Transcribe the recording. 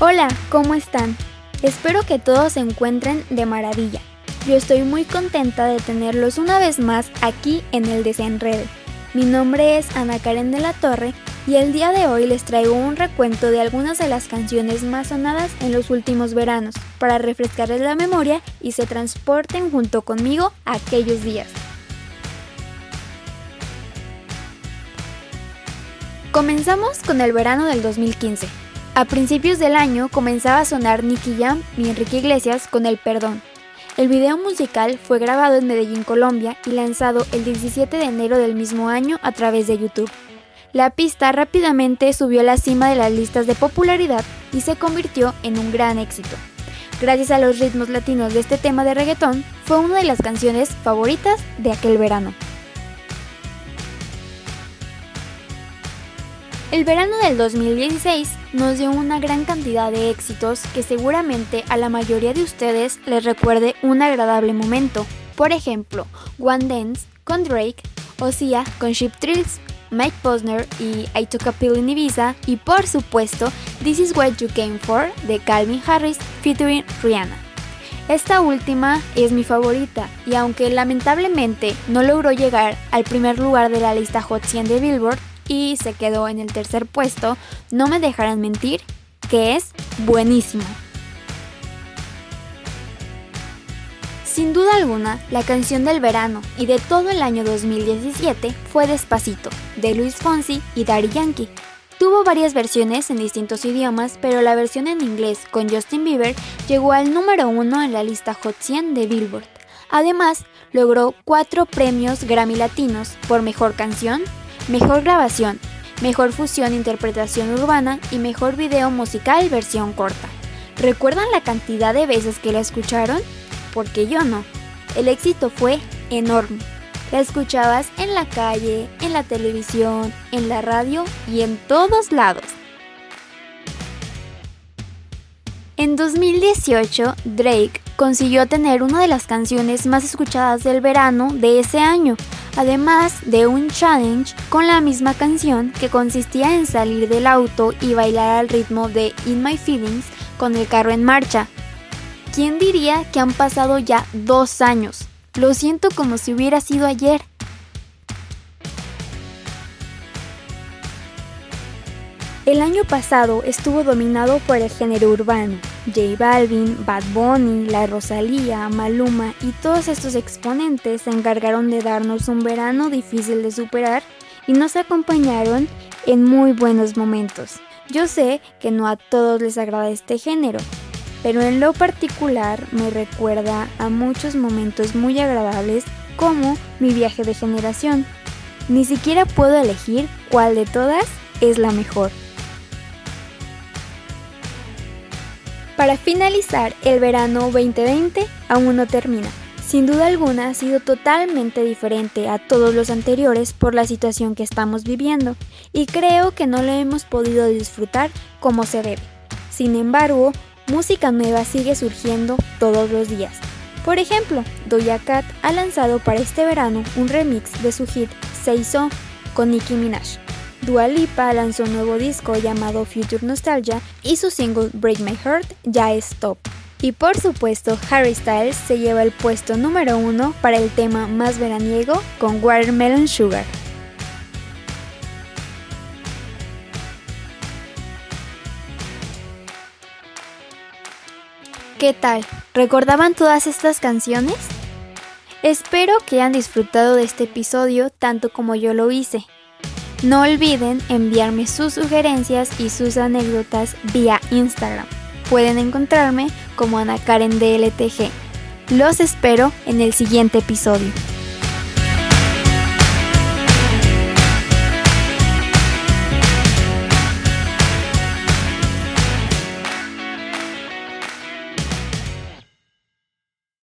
Hola, ¿cómo están? Espero que todos se encuentren de maravilla. Yo estoy muy contenta de tenerlos una vez más aquí en el Desenrede. Mi nombre es Ana Karen de la Torre y el día de hoy les traigo un recuento de algunas de las canciones más sonadas en los últimos veranos para refrescarles la memoria y se transporten junto conmigo a aquellos días. Comenzamos con el verano del 2015. A principios del año comenzaba a sonar Nicky Jam y Enrique Iglesias con El Perdón. El video musical fue grabado en Medellín, Colombia y lanzado el 17 de enero del mismo año a través de YouTube. La pista rápidamente subió a la cima de las listas de popularidad y se convirtió en un gran éxito. Gracias a los ritmos latinos de este tema de reggaetón, fue una de las canciones favoritas de aquel verano. El verano del 2016 nos dio una gran cantidad de éxitos que seguramente a la mayoría de ustedes les recuerde un agradable momento. Por ejemplo, One Dance con Drake, Osia con Ship Thrills, Mike Posner y I Took a Pill in Ibiza y por supuesto This Is What You Came For de Calvin Harris featuring Rihanna. Esta última es mi favorita y aunque lamentablemente no logró llegar al primer lugar de la lista Hot 100 de Billboard, y se quedó en el tercer puesto, no me dejarán mentir que es buenísimo. Sin duda alguna, la canción del verano y de todo el año 2017 fue Despacito, de Luis Fonsi y Daddy Yankee. Tuvo varias versiones en distintos idiomas, pero la versión en inglés con Justin Bieber llegó al número uno en la lista Hot 100 de Billboard. Además, logró cuatro premios Grammy Latinos por Mejor Canción, mejor grabación, mejor fusión e interpretación urbana y mejor video musical versión corta. ¿Recuerdan la cantidad de veces que la escucharon? Porque yo no. El éxito fue enorme. La escuchabas en la calle, en la televisión, en la radio y en todos lados. En 2018, Drake consiguió tener una de las canciones más escuchadas del verano de ese año, además de un challenge con la misma canción que consistía en salir del auto y bailar al ritmo de In My Feelings con el carro en marcha. ¿Quién diría que han pasado ya dos años? Lo siento como si hubiera sido ayer. El año pasado estuvo dominado por el género urbano. J Balvin, Bad Bunny, La Rosalía, Maluma y todos estos exponentes se encargaron de darnos un verano difícil de superar y nos acompañaron en muy buenos momentos. Yo sé que no a todos les agrada este género, pero en lo particular me recuerda a muchos momentos muy agradables como mi viaje de generación. Ni siquiera puedo elegir cuál de todas es la mejor. Para finalizar, el verano 2020 aún no termina. Sin duda alguna ha sido totalmente diferente a todos los anteriores por la situación que estamos viviendo y creo que no lo hemos podido disfrutar como se debe. Sin embargo, música nueva sigue surgiendo todos los días. Por ejemplo, Doja Cat ha lanzado para este verano un remix de su hit So con Nicki Minaj. Dua Lipa lanzó un nuevo disco llamado Future Nostalgia y su single Break My Heart ya es top. Y por supuesto, Harry Styles se lleva el puesto número uno para el tema más veraniego con Watermelon Sugar. ¿Qué tal? ¿Recordaban todas estas canciones? Espero que hayan disfrutado de este episodio tanto como yo lo hice. No olviden enviarme sus sugerencias y sus anécdotas vía Instagram. Pueden encontrarme como Ana Karen DLTG. Los espero en el siguiente episodio.